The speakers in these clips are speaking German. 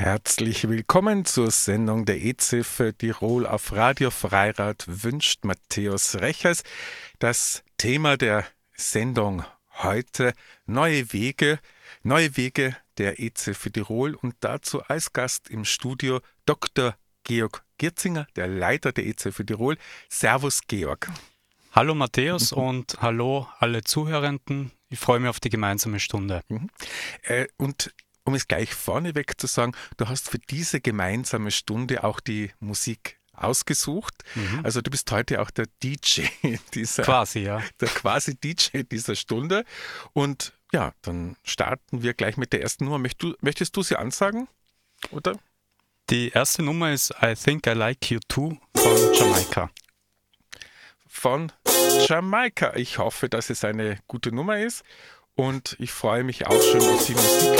Herzlich willkommen zur Sendung der EZ für Tirol auf Radio Freirad wünscht Matthäus Rechers. Das Thema der Sendung heute neue Wege, neue Wege der EZ für Tirol und dazu als Gast im Studio Dr. Georg Girzinger, der Leiter der EZ für Tirol. Servus Georg. Hallo Matthäus mhm. und hallo alle Zuhörenden. Ich freue mich auf die gemeinsame Stunde. Mhm. Äh, und um es gleich vorneweg zu sagen, du hast für diese gemeinsame Stunde auch die Musik ausgesucht. Mhm. Also du bist heute auch der DJ dieser quasi, ja. Der quasi DJ dieser Stunde. Und ja, dann starten wir gleich mit der ersten Nummer. Möchtest du, möchtest du sie ansagen? Oder? Die erste Nummer ist I Think I Like You Too von Jamaika. Von Jamaika. Ich hoffe, dass es eine gute Nummer ist und ich freue mich auch schon auf die Musik.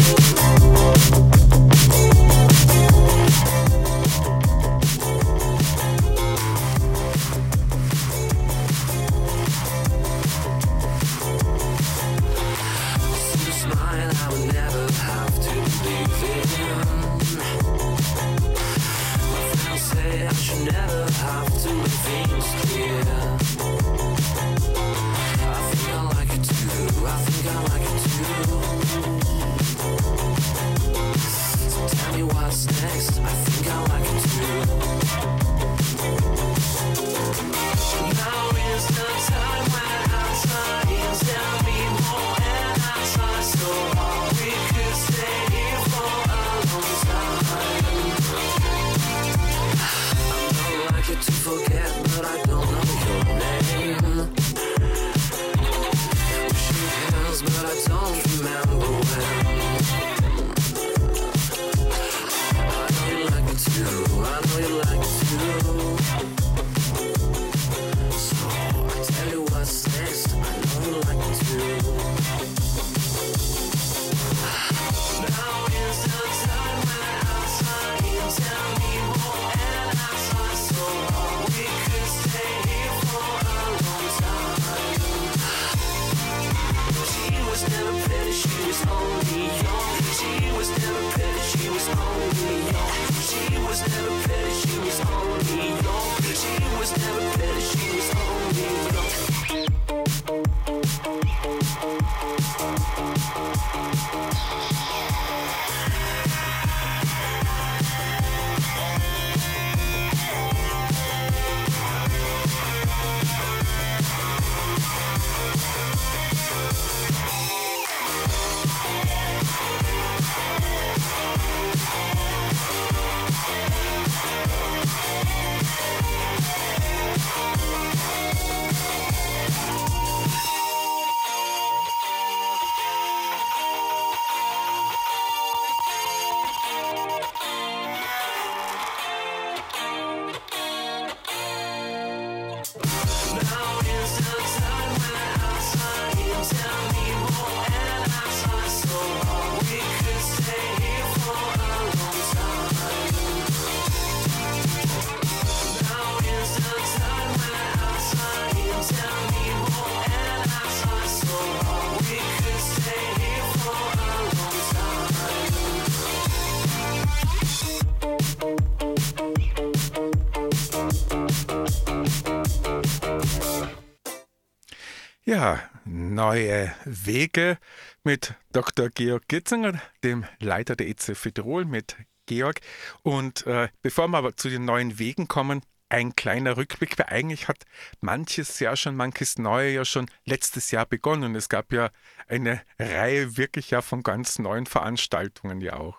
Ja, neue Wege mit Dr. Georg Gitzinger, dem Leiter der für Tirol, mit Georg. Und äh, bevor wir aber zu den neuen Wegen kommen, ein kleiner Rückblick, weil eigentlich hat manches Jahr schon, manches Neue ja schon letztes Jahr begonnen. Es gab ja eine Reihe wirklich ja von ganz neuen Veranstaltungen ja auch.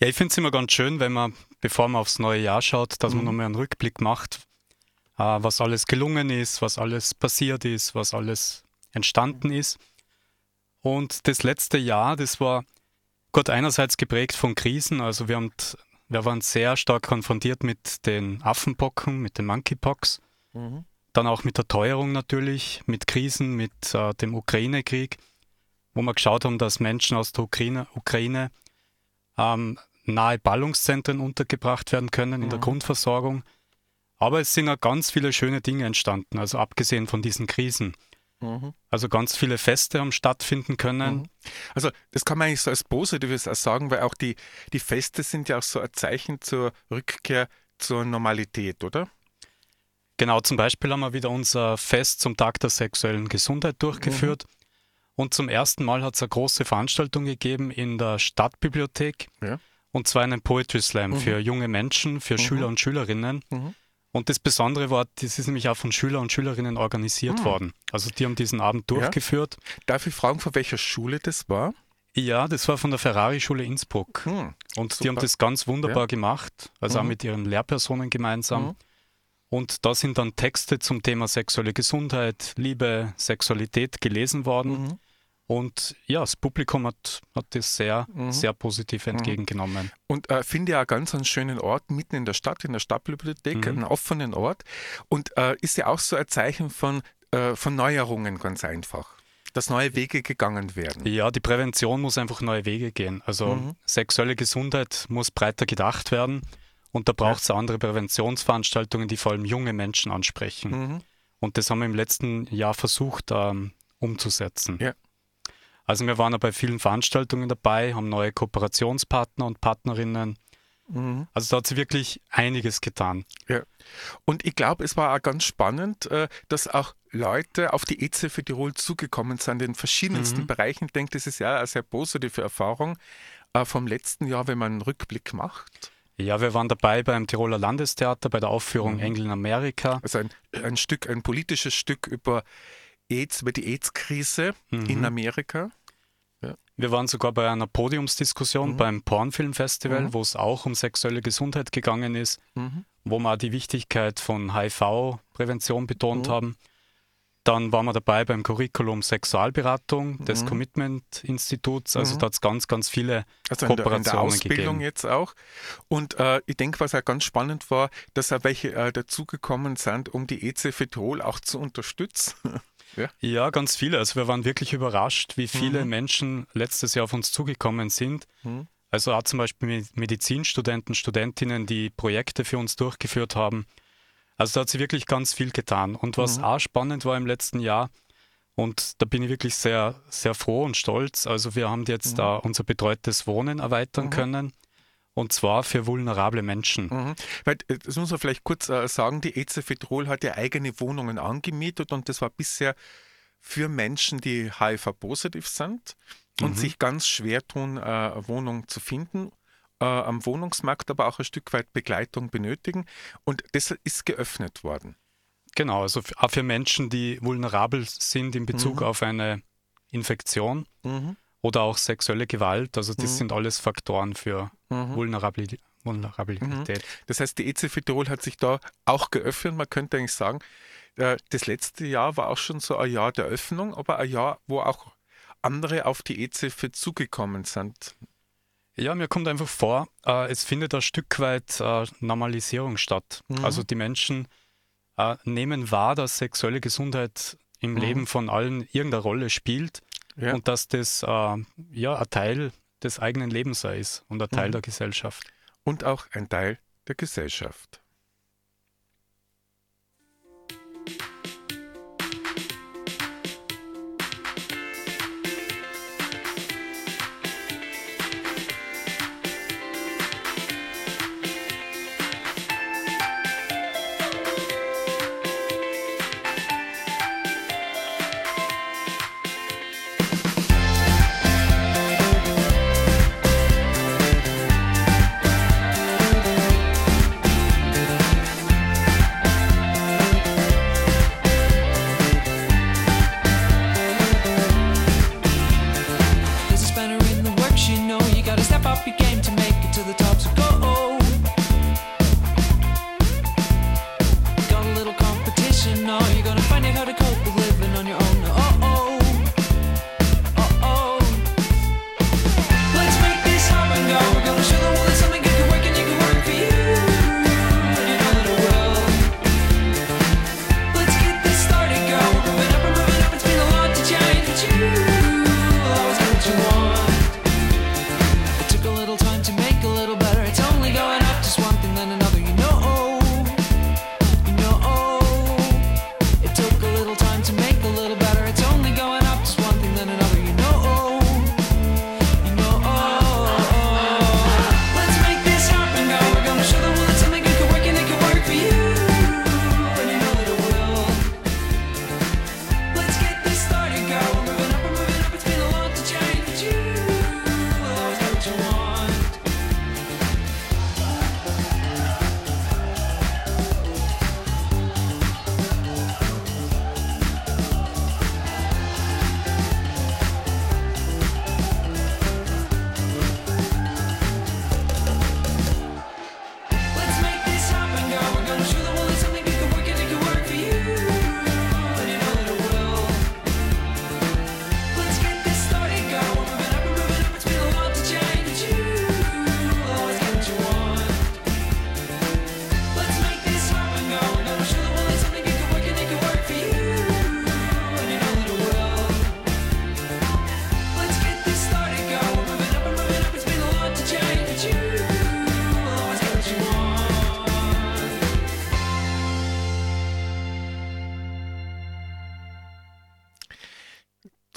Ja, ich finde es immer ganz schön, wenn man, bevor man aufs neue Jahr schaut, dass mhm. man nochmal einen Rückblick macht, was alles gelungen ist, was alles passiert ist, was alles entstanden ist. Und das letzte Jahr, das war Gott einerseits geprägt von Krisen, also wir, haben, wir waren sehr stark konfrontiert mit den Affenpocken, mit den Monkeypox, mhm. dann auch mit der Teuerung natürlich, mit Krisen, mit äh, dem Ukraine-Krieg, wo wir geschaut haben, dass Menschen aus der Ukraine, Ukraine ähm, nahe Ballungszentren untergebracht werden können in mhm. der Grundversorgung. Aber es sind auch ganz viele schöne Dinge entstanden, also abgesehen von diesen Krisen. Mhm. Also ganz viele Feste haben stattfinden können. Mhm. Also das kann man eigentlich so als Positives auch sagen, weil auch die, die Feste sind ja auch so ein Zeichen zur Rückkehr zur Normalität, oder? Genau, zum Beispiel haben wir wieder unser Fest zum Tag der sexuellen Gesundheit durchgeführt. Mhm. Und zum ersten Mal hat es eine große Veranstaltung gegeben in der Stadtbibliothek. Ja. Und zwar einen Poetry Slam mhm. für junge Menschen, für mhm. Schüler und Schülerinnen. Und das Besondere war, das ist nämlich auch von Schülern und Schülerinnen organisiert mhm. worden. Also die haben diesen Abend durchgeführt. Ja. Darf ich fragen, von welcher Schule das war? Ja, das war von der Ferrari-Schule Innsbruck. Hm, und super. die haben das ganz wunderbar ja. gemacht, also mhm. auch mit ihren Lehrpersonen gemeinsam. Mhm. Und da sind dann Texte zum Thema sexuelle Gesundheit, Liebe, Sexualität gelesen worden. Mhm. Und ja, das Publikum hat, hat das sehr, mhm. sehr positiv mhm. entgegengenommen. Und äh, finde ja ganz einen schönen Ort mitten in der Stadt, in der Stadtbibliothek, mhm. einen offenen Ort. Und äh, ist ja auch so ein Zeichen von, äh, von Neuerungen ganz einfach. Dass neue Wege gegangen werden. Ja, die Prävention muss einfach neue Wege gehen. Also mhm. sexuelle Gesundheit muss breiter gedacht werden. Und da braucht es ja. andere Präventionsveranstaltungen, die vor allem junge Menschen ansprechen. Mhm. Und das haben wir im letzten Jahr versucht ähm, umzusetzen. Ja. Also wir waren ja bei vielen Veranstaltungen dabei, haben neue Kooperationspartner und Partnerinnen. Mhm. Also da hat sie wirklich einiges getan. Ja. Und ich glaube, es war auch ganz spannend, äh, dass auch Leute auf die EZ für Tirol zugekommen sind in verschiedensten mhm. Bereichen. Ich denke, das ist ja eine sehr positive Erfahrung äh, vom letzten Jahr, wenn man einen Rückblick macht. Ja, wir waren dabei beim Tiroler Landestheater bei der Aufführung mhm. Engel in Amerika. Also ein, ein Stück, ein politisches Stück über AIDS, über die AIDS-Krise mhm. in Amerika. Ja. Wir waren sogar bei einer Podiumsdiskussion mhm. beim Pornfilmfestival, mhm. wo es auch um sexuelle Gesundheit gegangen ist, mhm. wo wir die Wichtigkeit von HIV-Prävention betont mhm. haben. Dann waren wir dabei beim Curriculum Sexualberatung des mhm. Commitment-Instituts. Also mhm. da hat es ganz, ganz viele also Kooperationen in der, in der Ausbildung gegeben. jetzt auch. Und äh, ich denke, was auch ganz spannend war, dass auch welche äh, dazugekommen sind, um die EC Tirol auch zu unterstützen. Ja. ja, ganz viele. Also wir waren wirklich überrascht, wie viele mhm. Menschen letztes Jahr auf uns zugekommen sind. Mhm. Also auch zum Beispiel Medizinstudenten, Studentinnen, die Projekte für uns durchgeführt haben. Also da hat sie wirklich ganz viel getan. Und was mhm. auch spannend war im letzten Jahr, und da bin ich wirklich sehr, sehr froh und stolz. Also wir haben jetzt mhm. da unser betreutes Wohnen erweitern mhm. können. Und zwar für vulnerable Menschen. Mhm. Weil, äh, das muss man vielleicht kurz äh, sagen, die EZ Petrol hat ja eigene Wohnungen angemietet und das war bisher für Menschen, die HIV-positiv sind und mhm. sich ganz schwer tun, äh, Wohnung zu finden, äh, am Wohnungsmarkt aber auch ein Stück weit Begleitung benötigen. Und das ist geöffnet worden. Genau, also auch für Menschen, die vulnerabel sind in Bezug mhm. auf eine Infektion. Mhm oder auch sexuelle Gewalt. Also das mhm. sind alles Faktoren für mhm. Vulnerabilität. Vulnerabilität. Mhm. Das heißt, die EZF Tirol hat sich da auch geöffnet. Man könnte eigentlich sagen, äh, das letzte Jahr war auch schon so ein Jahr der Öffnung, aber ein Jahr, wo auch andere auf die EZF zugekommen sind. Ja, mir kommt einfach vor, äh, es findet ein Stück weit äh, Normalisierung statt. Mhm. Also die Menschen nehmen wahr, dass sexuelle Gesundheit im mhm. Leben von allen irgendeine Rolle spielt ja. und dass das äh, ja ein Teil des eigenen Lebens ist und ein Teil mhm. der Gesellschaft. Und auch ein Teil der Gesellschaft. step up your game to make it to the top. So go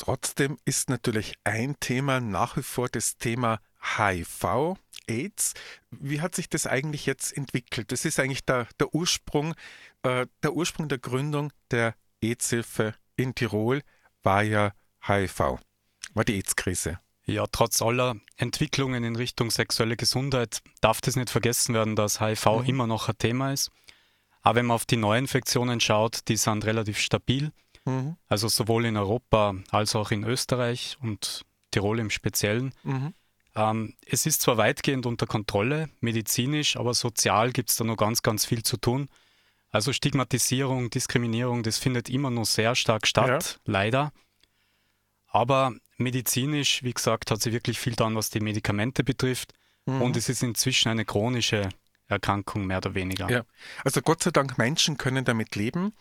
Trotzdem ist natürlich ein Thema nach wie vor das Thema HIV, AIDS. Wie hat sich das eigentlich jetzt entwickelt? Das ist eigentlich der, der Ursprung, äh, der Ursprung der Gründung der AIDS-Hilfe in Tirol war ja HIV, war die AIDS-Krise. Ja, trotz aller Entwicklungen in Richtung sexuelle Gesundheit darf das nicht vergessen werden, dass HIV mhm. immer noch ein Thema ist. Aber wenn man auf die Neuinfektionen schaut, die sind relativ stabil. Mhm. Also sowohl in Europa als auch in Österreich und Tirol im Speziellen. Mhm. Ähm, es ist zwar weitgehend unter Kontrolle, medizinisch, aber sozial gibt es da noch ganz, ganz viel zu tun. Also Stigmatisierung, Diskriminierung, das findet immer noch sehr stark statt, ja. leider. Aber medizinisch, wie gesagt, hat sie wirklich viel getan, was die Medikamente betrifft. Mhm. Und es ist inzwischen eine chronische Erkrankung, mehr oder weniger. Ja, also Gott sei Dank, Menschen können damit leben.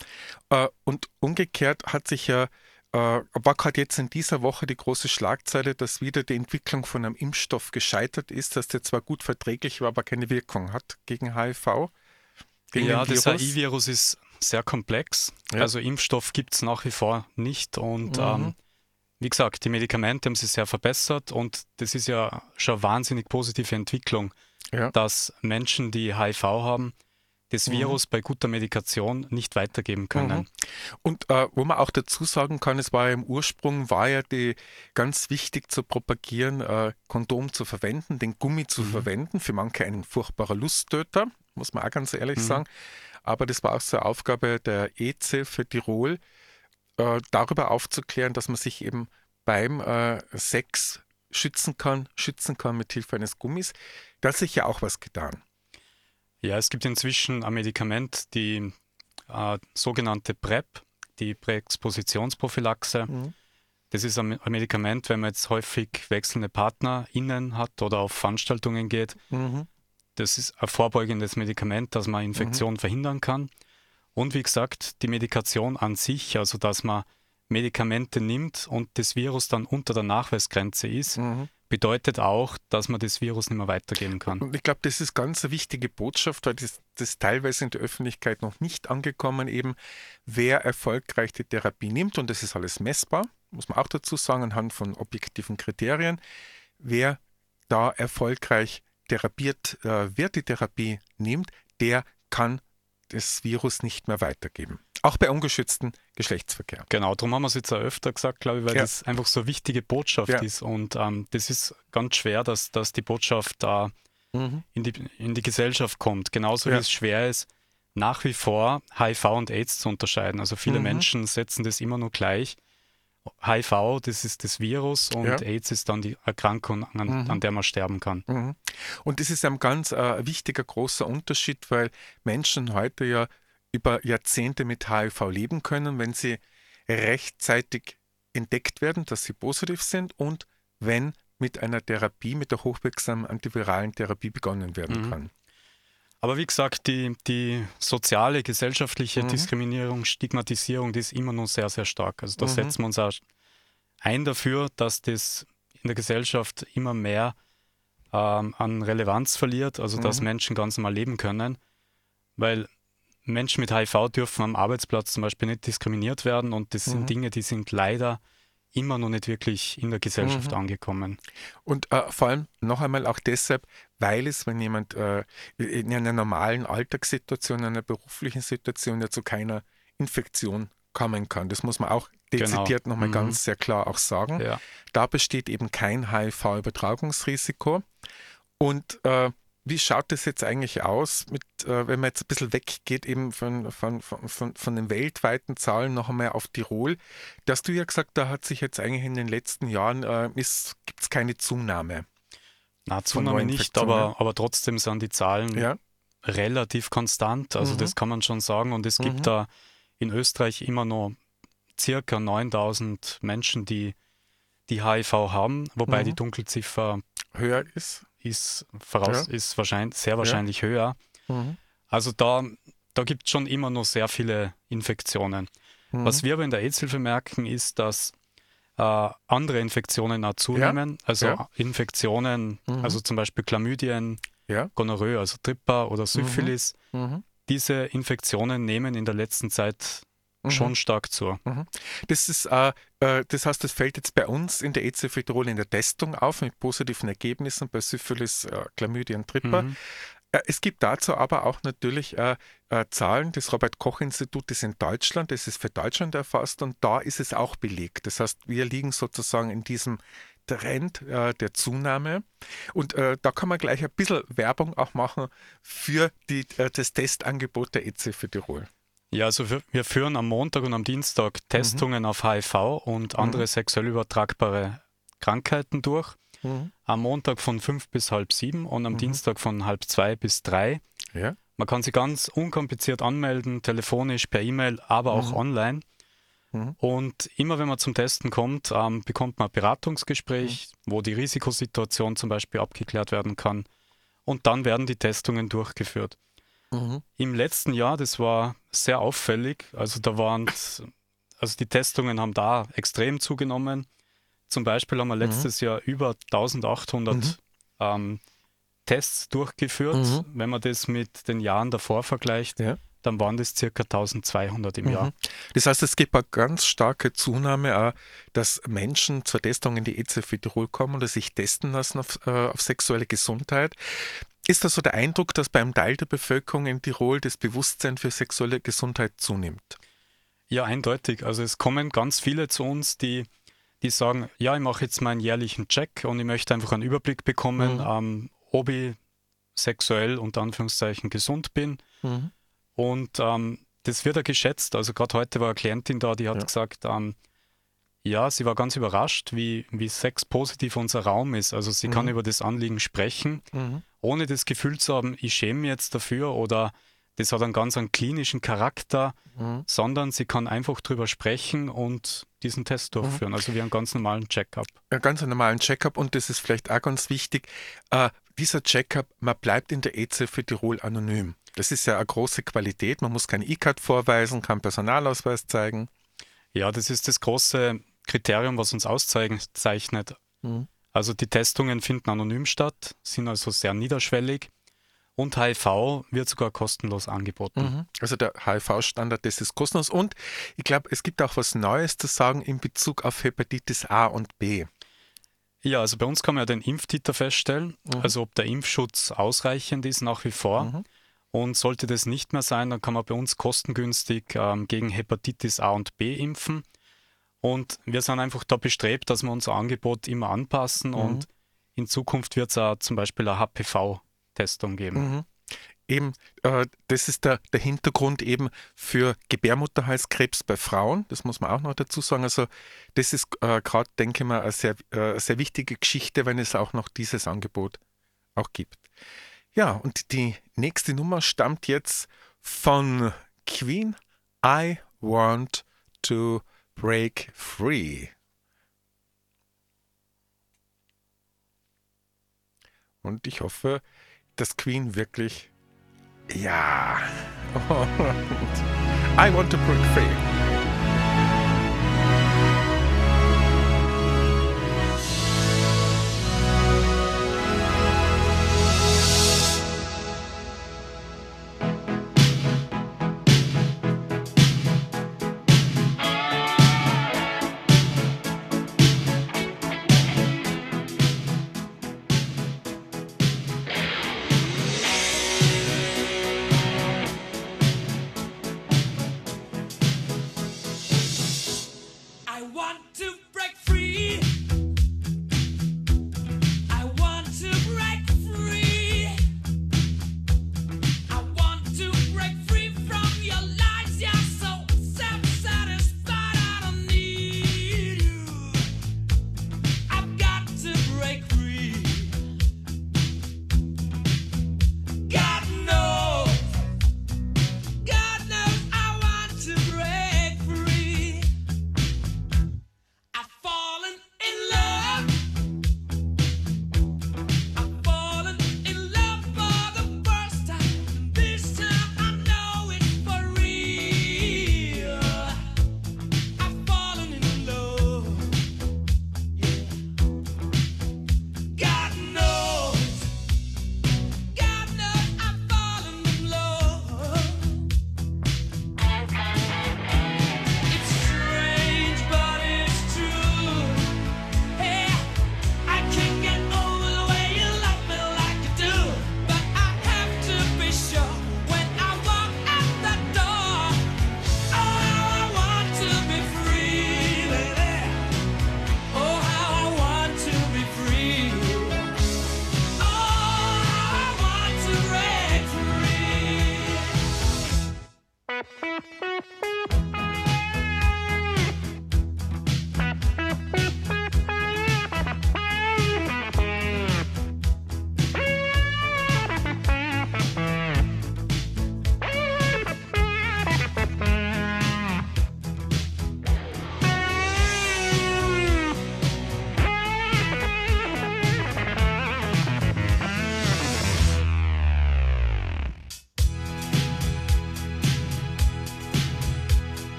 Äh, und umgekehrt hat sich ja, äh, war gerade jetzt in dieser Woche die große Schlagzeile, dass wieder die Entwicklung von einem Impfstoff gescheitert ist, dass der zwar gut verträglich war, aber keine Wirkung hat gegen HIV. Gegen ja, das HIV-Virus ist sehr komplex. Ja. Also Impfstoff gibt es nach wie vor nicht. Und mhm. ähm, wie gesagt, die Medikamente haben sich sehr verbessert und das ist ja schon eine wahnsinnig positive Entwicklung ja. dass Menschen, die HIV haben, das mhm. Virus mhm. bei guter Medikation nicht weitergeben können. Mhm. Und äh, wo man auch dazu sagen kann, es war ja im Ursprung, war ja die ganz wichtig zu propagieren, äh, Kondom zu verwenden, den Gummi zu mhm. verwenden, für manche ein furchtbarer Lusttöter, muss man auch ganz ehrlich mhm. sagen. Aber das war auch so eine Aufgabe der EZ für Tirol, äh, darüber aufzuklären, dass man sich eben beim äh, Sex schützen kann, schützen kann mit Hilfe eines Gummis. Da hat sich ja auch was getan. Ja, es gibt inzwischen ein Medikament, die äh, sogenannte PrEP, die Präexpositionsprophylaxe. Mhm. Das ist ein Medikament, wenn man jetzt häufig wechselnde PartnerInnen hat oder auf Veranstaltungen geht. Mhm. Das ist ein vorbeugendes Medikament, dass man Infektionen mhm. verhindern kann. Und wie gesagt, die Medikation an sich, also dass man Medikamente nimmt und das Virus dann unter der Nachweisgrenze ist, mhm. bedeutet auch, dass man das Virus nicht mehr weitergeben kann. Und ich glaube, das ist ganz eine wichtige Botschaft, weil das, das teilweise in der Öffentlichkeit noch nicht angekommen, eben wer erfolgreich die Therapie nimmt, und das ist alles messbar, muss man auch dazu sagen, anhand von objektiven Kriterien, wer da erfolgreich therapiert äh, wird, die Therapie nimmt, der kann das Virus nicht mehr weitergeben. Auch bei ungeschütztem Geschlechtsverkehr. Genau, darum haben wir es jetzt auch öfter gesagt, glaube ich, weil ja. das einfach so eine wichtige Botschaft ja. ist. Und ähm, das ist ganz schwer, dass, dass die Botschaft da mhm. in, die, in die Gesellschaft kommt. Genauso ja. wie es schwer ist, nach wie vor HIV und AIDS zu unterscheiden. Also viele mhm. Menschen setzen das immer nur gleich. HIV, das ist das Virus und ja. AIDS ist dann die Erkrankung, an, mhm. an der man sterben kann. Mhm. Und das ist ein ganz äh, wichtiger, großer Unterschied, weil Menschen heute ja über Jahrzehnte mit HIV leben können, wenn sie rechtzeitig entdeckt werden, dass sie positiv sind und wenn mit einer Therapie, mit der hochwirksamen antiviralen Therapie begonnen werden mhm. kann. Aber wie gesagt, die, die soziale, gesellschaftliche mhm. Diskriminierung, Stigmatisierung, die ist immer noch sehr, sehr stark. Also da mhm. setzen wir uns auch ein dafür, dass das in der Gesellschaft immer mehr ähm, an Relevanz verliert, also dass mhm. Menschen ganz normal leben können. Weil Menschen mit HIV dürfen am Arbeitsplatz zum Beispiel nicht diskriminiert werden und das sind mhm. Dinge, die sind leider immer noch nicht wirklich in der Gesellschaft mhm. angekommen. Und äh, vor allem noch einmal auch deshalb, weil es, wenn jemand äh, in einer normalen Alltagssituation, in einer beruflichen Situation ja zu keiner Infektion kommen kann. Das muss man auch dezidiert genau. nochmal mhm. ganz sehr klar auch sagen. Ja. Da besteht eben kein HIV-Übertragungsrisiko. Und äh, wie schaut das jetzt eigentlich aus, mit, äh, wenn man jetzt ein bisschen weggeht eben von, von, von, von den weltweiten Zahlen noch einmal auf Tirol? Da hast du ja gesagt, da hat sich jetzt eigentlich in den letzten Jahren, äh, gibt es keine Zunahme. Na, Zunahme nicht, aber, aber trotzdem sind die Zahlen ja. relativ konstant. Also mhm. das kann man schon sagen. Und es gibt mhm. da in Österreich immer noch circa 9000 Menschen, die, die HIV haben, wobei mhm. die Dunkelziffer höher ist ist, voraus, ja. ist wahrscheinlich, sehr wahrscheinlich ja. höher. Mhm. Also da, da gibt es schon immer noch sehr viele Infektionen. Mhm. Was wir aber in der AIDS-Hilfe merken, ist, dass äh, andere Infektionen auch zunehmen. Also ja. Infektionen, mhm. also zum Beispiel Chlamydien. Gonorrhoe, also Tripper oder Syphilis. Mhm. mhm. Diese Infektionen nehmen in der letzten Zeit mhm. schon stark zu. Mhm. Das ist, äh, äh, das heißt, das fällt jetzt bei uns in der EZF Tirol in der Testung auf mit positiven Ergebnissen bei Syphilis, äh, Chlamydien, Tripper. Mhm. Äh, es gibt dazu aber auch natürlich äh, äh, Zahlen des Robert-Koch-Institutes in Deutschland. Das ist für Deutschland erfasst und da ist es auch belegt. Das heißt, wir liegen sozusagen in diesem Trend äh, der Zunahme. Und äh, da kann man gleich ein bisschen Werbung auch machen für die, das Testangebot der EC für Tirol. Ja, also wir, wir, führen am Montag und am Dienstag. Testungen mhm. auf HIV und andere mhm. sexuell übertragbare Krankheiten durch. Mhm. Am Montag von fünf bis halb sieben und am mhm. Dienstag von halb zwei bis drei. Ja. Man kann sich ganz unkompliziert anmelden, telefonisch, per E-Mail, aber auch mhm. online. Mhm. Und immer wenn man zum Testen kommt, ähm, bekommt man ein Beratungsgespräch, wo die Risikosituation zum Beispiel abgeklärt werden kann. Und dann werden die Testungen durchgeführt. Mhm. Im letzten Jahr, das war sehr auffällig, also da waren, also die Testungen haben da extrem zugenommen. Zum Beispiel haben wir mhm. letztes Jahr über 1800 mhm. ähm, Tests durchgeführt. Mhm. Wenn man das mit den Jahren davor vergleicht, ja dann waren das circa 1200 im mhm. Jahr. Das heißt, es gibt eine ganz starke Zunahme, auch, dass Menschen zur Testung in die EZF Tirol kommen oder sich testen lassen auf, äh, auf sexuelle Gesundheit. Ist das so der Eindruck, dass beim Teil der Bevölkerung in Tirol das Bewusstsein für sexuelle Gesundheit zunimmt? Ja, eindeutig. Also es kommen ganz viele zu uns, die, die sagen, ja, ich mache jetzt meinen jährlichen Check und ich möchte einfach einen Überblick bekommen, mhm. ähm, ob ich sexuell unter Anführungszeichen gesund bin. Mhm. Und ähm, das wird ja geschätzt. Also gerade heute war eine Klientin da, die hat ja. gesagt, ähm, ja, sie war ganz überrascht, wie, wie sexpositiv unser Raum ist. Also sie mhm. kann über das Anliegen sprechen, mhm. ohne das Gefühl zu haben, ich schäme mich jetzt dafür oder das hat einen ganz einen klinischen Charakter, mhm. sondern sie kann einfach drüber sprechen und diesen Test mhm. durchführen. Also wie einen ganz normalen Checkup. Einen ganz normalen Checkup und das ist vielleicht auch ganz wichtig. Äh, dieser Checkup, man bleibt in der EZ für Tirol anonym. Das ist ja eine große Qualität. Man muss kein E-Card vorweisen, keinen Personalausweis zeigen. Ja, das ist das große Kriterium, was uns auszeichnet. Mhm. Also die Testungen finden anonym statt, sind also sehr niederschwellig und HIV wird sogar kostenlos angeboten. Mhm. Also der HIV-Standard, das ist kostenlos. Und ich glaube, es gibt auch was Neues zu sagen in Bezug auf Hepatitis A und B. Ja, also bei uns kann man ja den Impftiter feststellen, mhm. also ob der Impfschutz ausreichend ist nach wie vor. Mhm. Und sollte das nicht mehr sein, dann kann man bei uns kostengünstig ähm, gegen Hepatitis A und B impfen. Und wir sind einfach da bestrebt, dass wir unser Angebot immer anpassen mhm. und in Zukunft wird es auch zum Beispiel eine HPV-Testung geben. Mhm. Eben, äh, das ist der, der Hintergrund eben für Gebärmutterhalskrebs bei Frauen. Das muss man auch noch dazu sagen. Also, das ist äh, gerade, denke ich mal, eine sehr, äh, sehr wichtige Geschichte, wenn es auch noch dieses Angebot auch gibt. Ja, und die nächste Nummer stammt jetzt von Queen. I want to break free. Und ich hoffe, dass Queen wirklich. Ja. I want to break free.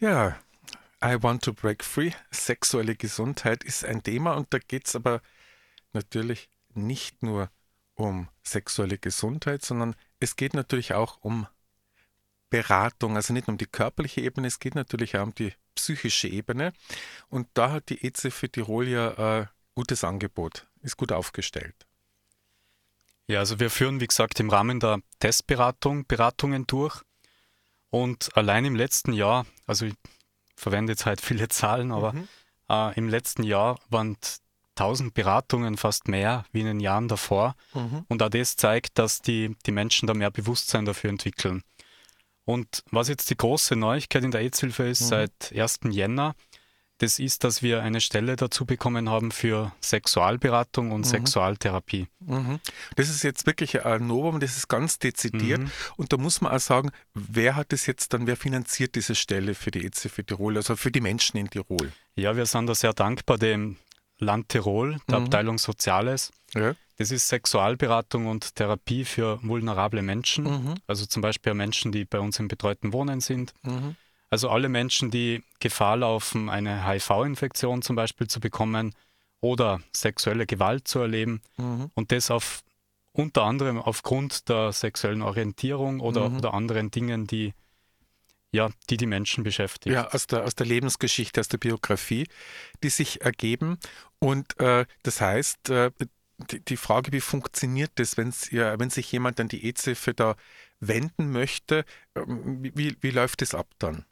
Ja, I want to break free. Sexuelle Gesundheit ist ein Thema und da geht es aber natürlich nicht nur um sexuelle Gesundheit, sondern es geht natürlich auch um Beratung, also nicht nur um die körperliche Ebene, es geht natürlich auch um die psychische Ebene. Und da hat die EZ für Tirol ja ein gutes Angebot, ist gut aufgestellt. Ja, also wir führen, wie gesagt, im Rahmen der Testberatung Beratungen durch. Und allein im letzten Jahr, also ich verwende jetzt halt viele Zahlen, aber mhm. äh, im letzten Jahr waren 1000 Beratungen fast mehr wie in den Jahren davor. Mhm. Und auch das zeigt, dass die, die Menschen da mehr Bewusstsein dafür entwickeln. Und was jetzt die große Neuigkeit in der AIDS-Hilfe ist, mhm. seit 1. Jänner, das ist, dass wir eine Stelle dazu bekommen haben für Sexualberatung und mhm. Sexualtherapie. Mhm. Das ist jetzt wirklich ein Novum, das ist ganz dezidiert. Mhm. Und da muss man auch sagen, wer hat das jetzt dann, wer finanziert diese Stelle für die EZF Tirol, also für die Menschen in Tirol? Ja, wir sind da sehr dankbar dem Land Tirol, der mhm. Abteilung Soziales. Ja. Das ist Sexualberatung und Therapie für vulnerable Menschen, mhm. also zum Beispiel Menschen, die bei uns im betreuten Wohnen sind. Also alle Menschen, die Gefahr laufen, eine HIV-Infektion zum Beispiel zu bekommen oder sexuelle Gewalt zu erleben mhm. und das auf unter anderem aufgrund der sexuellen Orientierung oder, mhm. oder anderen Dingen, die ja, die die Menschen beschäftigen. Ja, aus der, aus der Lebensgeschichte, aus der Biografie, die sich ergeben. Und äh, das heißt, äh, die, die, Frage, wie funktioniert das, wenn's, ja, wenn sich jemand an die EZF da wenden möchte, ähm, wie, wie läuft das ab dann?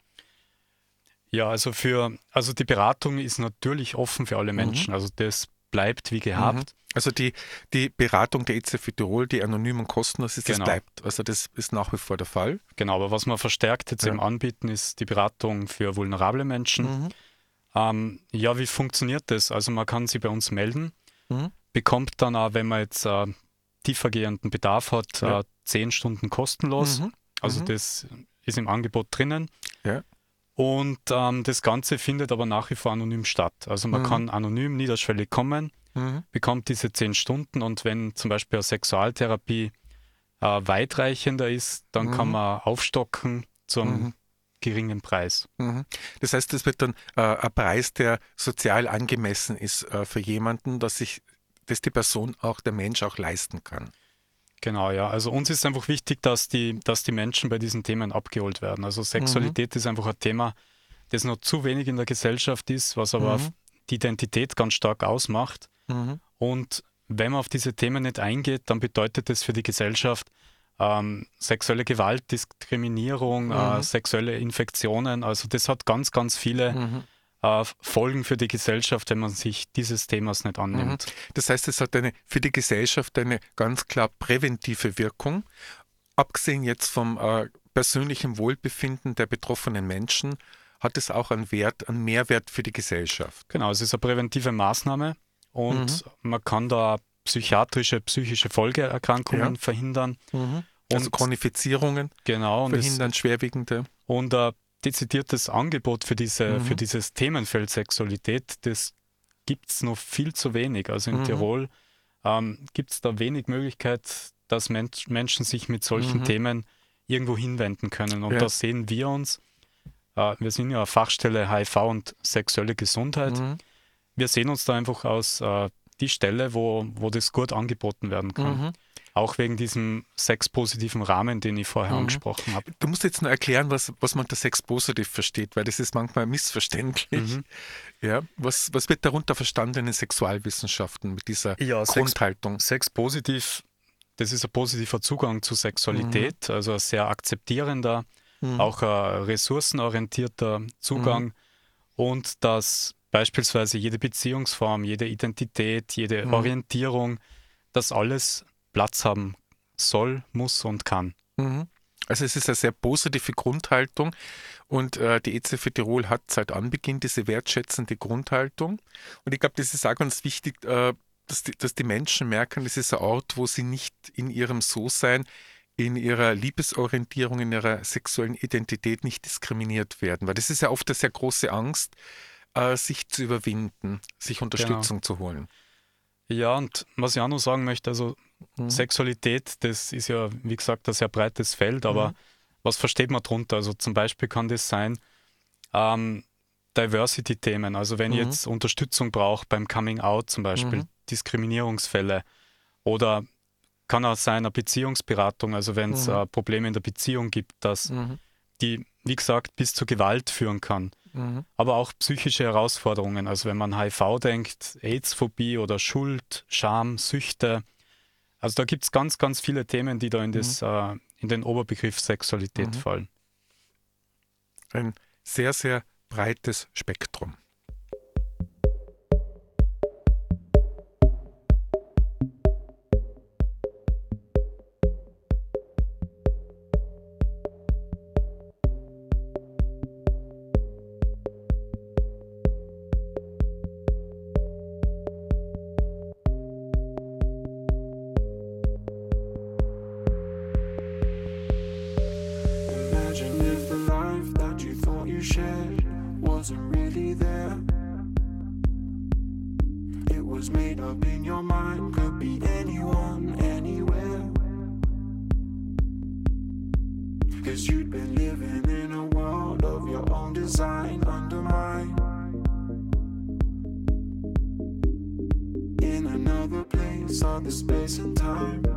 Ja, also für, also die Beratung ist natürlich offen für alle mhm. Menschen. Mhm. Also das bleibt wie gehabt. Mhm. Also die, die Beratung der EZF Tirol, die anonym und kostenlos ist, genau. das bleibt. Also das ist nach wie vor der Fall. Genau, aber was wir verstärkt jetzt ja. eben anbieten, ist die Beratung für vulnerable Menschen. Mhm. Ähm, ja, wie funktioniert das? Also man kann sie bei uns melden, mhm. bekommt dann auch, wenn man jetzt äh, tiefergehenden Bedarf hat, ja. äh, zehn Stunden kostenlos. Mhm. Also mhm. das ist im Angebot drinnen. Ja. Und ähm, das Ganze findet aber nach wie vor anonym statt. Also man mhm. kann anonym niederschwellig kommen, mhm. bekommt diese zehn Stunden und wenn zum Beispiel eine Sexualtherapie äh, weitreichender ist, dann mhm. kann man aufstocken zu einem mhm. geringen Preis. Mhm. Das heißt, es wird dann äh, ein Preis, der sozial angemessen ist äh, für jemanden, dass sich dass die Person auch, der Mensch auch leisten kann. Genau, ja. Also uns ist einfach wichtig, dass die, dass die Menschen bei diesen Themen abgeholt werden. Also Sexualität mhm. ist einfach ein Thema, das noch zu wenig in der Gesellschaft ist, was aber mhm. die Identität ganz stark ausmacht. Mhm. Und wenn man auf diese Themen nicht eingeht, dann bedeutet das für die Gesellschaft ähm, sexuelle Gewalt, Diskriminierung, äh, mhm. sexuelle Infektionen. Also das hat ganz, ganz viele mhm äh, Folgen für die Gesellschaft, wenn man sich dieses Themas nicht annimmt. Mhm. Das heißt, es hat eine, für die Gesellschaft eine ganz klar präventive Wirkung. Abgesehen jetzt vom äh, persönlichen Wohlbefinden der betroffenen Menschen, hat es auch einen Wert, einen Mehrwert für die Gesellschaft. Genau, es ist eine präventive Maßnahme und mhm. man kann da psychiatrische, psychische Folgeerkrankungen ja. verhindern. Mhm. Also Chronifizierungen genau, verhindern, schwerwiegende. Und äh, dezidiertes Angebot für, diese, mhm. für dieses Themenfeld Sexualität, das gibt es noch viel zu wenig. Also in mhm. Tirol ähm, gibt es da wenig Möglichkeit, dass Mensch, Menschen sich mit solchen mhm. Themen irgendwo hinwenden können. Und ja. da sehen wir uns, äh, wir sind ja Fachstelle HIV und sexuelle Gesundheit. Mhm. Wir sehen uns da einfach aus äh, die Stelle, wo, wo das gut angeboten werden kann. Auch wegen diesem sexpositiven Rahmen, den ich vorher mhm. angesprochen habe. Du musst jetzt nur erklären, was, was man unter sexpositiv versteht, weil das ist manchmal missverständlich. Mhm. Ja, was, was wird darunter verstanden in den Sexualwissenschaften mit dieser ja, Grundhaltung? Sexpositiv, das ist ein positiver Zugang zu Sexualität, mhm. also ein sehr akzeptierender, mhm. auch ein ressourcenorientierter Zugang mhm. und dass beispielsweise jede Beziehungsform, jede Identität, jede mhm. Orientierung, das alles Platz haben soll, muss und kann. Mhm. Also es ist eine sehr positive Grundhaltung und äh, die EZF Tirol hat seit Anbeginn diese wertschätzende Grundhaltung. Und ich glaube, das ist auch ganz wichtig, äh, dass, die, dass die Menschen merken, das ist ein Ort, wo sie nicht in ihrem So-Sein, in ihrer Liebesorientierung, in ihrer sexuellen Identität nicht diskriminiert werden. Weil das ist ja oft eine sehr große Angst, äh, sich zu überwinden, sich Unterstützung genau. zu holen. Ja, und was ich auch noch sagen möchte, also mhm. Sexualität, das ist ja, wie gesagt, ein sehr breites Feld, aber mhm. was versteht man darunter? Also zum Beispiel kann das sein, ähm, Diversity-Themen. Also wenn mhm. ich jetzt Unterstützung brauche beim Coming Out zum Beispiel, mhm. Diskriminierungsfälle oder kann auch sein eine Beziehungsberatung, also wenn es mhm. äh, Probleme in der Beziehung gibt, dass mhm. die, wie gesagt, bis zur Gewalt führen kann. Mhm. Aber auch psychische Herausforderungen, also wenn man HIV denkt, AIDS-Phobie oder Schuld, Scham, Süchte. Also da gibt es ganz, ganz viele Themen, die da in, das, mhm. äh, in den Oberbegriff Sexualität mhm. fallen. Ein sehr, sehr breites Spektrum. shared wasn't really there. It was made up in your mind, could be anyone, anywhere. Cause you'd been living in a world of your own design, undermined. In another place, other space and time.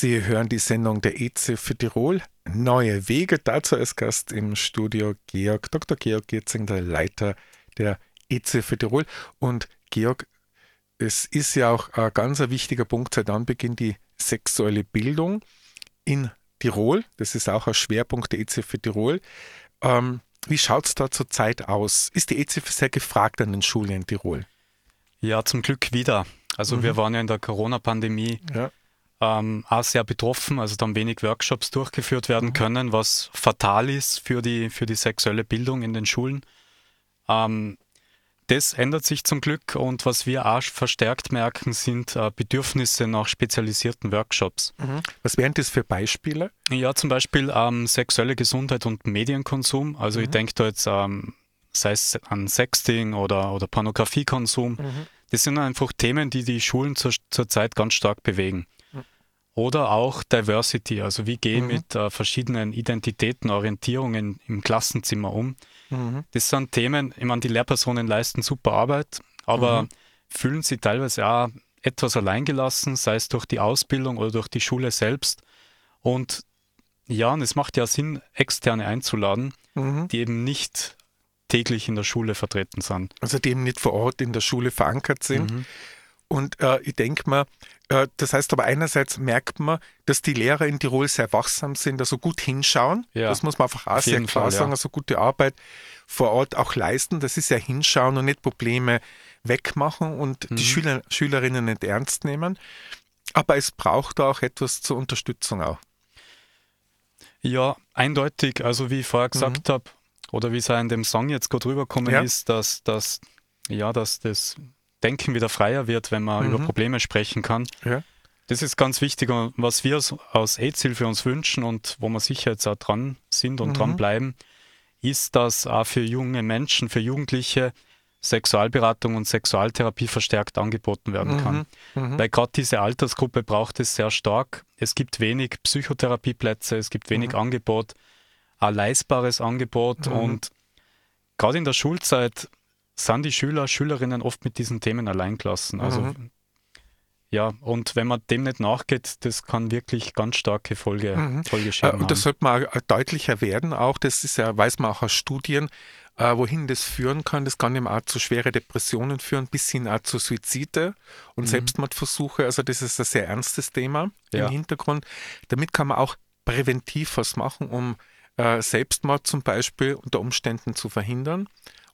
Sie hören die Sendung der EZ für Tirol. Neue Wege. Dazu als Gast im Studio Georg, Dr. Georg Gietzing, der Leiter der EZ Tirol. Und Georg, es ist ja auch ein ganz wichtiger Punkt seit Anbeginn die sexuelle Bildung in Tirol. Das ist auch ein Schwerpunkt der EZ Tirol. Ähm, wie schaut es da zurzeit aus? Ist die EZ sehr gefragt an den Schulen in Tirol? Ja, zum Glück wieder. Also mhm. wir waren ja in der Corona-Pandemie ja. Ähm, auch sehr betroffen. Also dann wenig Workshops durchgeführt werden mhm. können, was fatal ist für die, für die sexuelle Bildung in den Schulen. Ähm, das ändert sich zum Glück und was wir auch verstärkt merken, sind äh, Bedürfnisse nach spezialisierten Workshops. Mhm. Was wären das für Beispiele? Ja, zum Beispiel ähm, sexuelle Gesundheit und Medienkonsum. Also mhm. ich denke da jetzt, ähm, sei es an Sexting oder, oder Pornografiekonsum. Mhm. Das sind einfach Themen, die die Schulen zur, zurzeit ganz stark bewegen. Mhm. Oder auch Diversity, also wie gehe ich mhm. mit äh, verschiedenen Identitäten, Orientierungen im Klassenzimmer um. Mhm. Das sind Themen, ich meine, die Lehrpersonen leisten super Arbeit, aber mhm. fühlen sie teilweise auch etwas alleingelassen, sei es durch die Ausbildung oder durch die Schule selbst. Und ja, und es macht ja Sinn, Externe einzuladen, mhm. die eben nicht täglich in der Schule vertreten sind. Also die eben nicht vor Ort in der Schule verankert sind. Mhm. Und äh, ich denke mal, äh, das heißt aber einerseits merkt man, dass die Lehrer in Tirol sehr wachsam sind, also gut hinschauen. Ja. Das muss man einfach auch sehr klar Fall, sagen, ja. also gute Arbeit vor Ort auch leisten. Das ist ja hinschauen und nicht Probleme wegmachen und mhm. die Schüler, Schülerinnen nicht ernst nehmen. Aber es braucht auch etwas zur Unterstützung auch. Ja, eindeutig. Also wie ich vorher gesagt mhm. habe, oder wie es auch in dem Song jetzt gerade rübergekommen ja. ist, dass, dass, ja, dass das Denken wieder freier wird, wenn man mhm. über Probleme sprechen kann. Ja. Das ist ganz wichtig. Und was wir aus AIDS-Hilfe uns wünschen und wo wir sicher jetzt auch dran sind und mhm. dran bleiben, ist, dass auch für junge Menschen, für Jugendliche Sexualberatung und Sexualtherapie verstärkt angeboten werden kann. Mhm. Mhm. Weil gerade diese Altersgruppe braucht es sehr stark. Es gibt wenig Psychotherapieplätze, es gibt wenig mhm. Angebot, ein leistbares Angebot mhm. und gerade in der Schulzeit sind die Schüler, Schülerinnen oft mit diesen Themen alleingelassen. Also mhm. ja, und wenn man dem nicht nachgeht, das kann wirklich ganz starke Folge, mhm. Folgeschäden äh, Und das sollte man deutlicher werden auch, das ist ja, weiß man auch aus Studien, äh, wohin das führen kann. Das kann eben auch zu schwere Depressionen führen, bis hin auch zu Suizide und mhm. Selbstmordversuche. Also das ist ein sehr ernstes Thema ja. im Hintergrund. Damit kann man auch präventiv was machen, um äh, Selbstmord zum Beispiel unter Umständen zu verhindern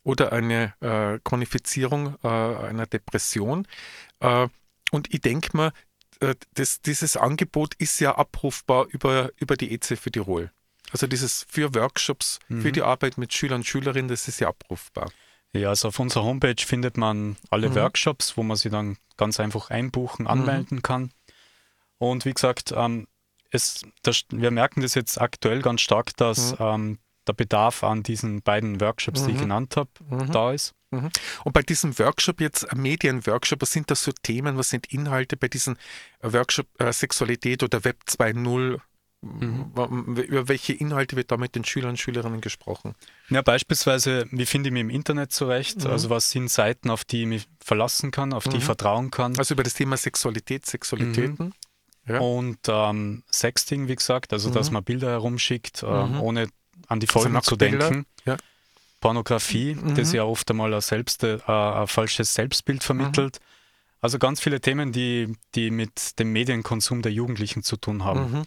oder eine äh, Chronifizierung äh, einer Depression. Äh, und ich denke mal, äh, das, dieses Angebot ist ja abrufbar über, über die EZ für Tirol. Also dieses für Workshops, mhm. für die Arbeit mit Schülern und Schülerinnen, das ist ja abrufbar. Ja, also auf unserer Homepage findet man alle mhm. Workshops, wo man sie dann ganz einfach einbuchen, mhm. anmelden mhm. kann. Und wie gesagt, ähm, es, das, wir merken das jetzt aktuell ganz stark, dass mhm. ähm, der Bedarf an diesen beiden Workshops, mhm. die ich mhm. genannt habe, mhm. da ist. Mhm. Und bei diesem Workshop jetzt, ein Medienworkshop, was sind das so Themen, was sind Inhalte bei diesem Workshop äh, Sexualität oder Web 2.0? Mhm. Über welche Inhalte wird da mit den Schülern und Schülerinnen gesprochen? Ja, beispielsweise, wie finde ich mich im Internet zurecht? Mhm. Also was sind Seiten, auf die ich mich verlassen kann, auf die ich vertrauen kann? Also über das Thema Sexualität, Sexualitäten. Ja. Und ähm, Sexting, wie gesagt, also dass man Bilder herumschickt, äh, ohne an die Folgen zu denken. Ja. Pornografie, mhm. das ja oft einmal ein, selbst, äh, ein falsches Selbstbild vermittelt. Mhm. Also ganz viele Themen, die, die mit dem Medienkonsum der Jugendlichen zu tun haben. Mhm.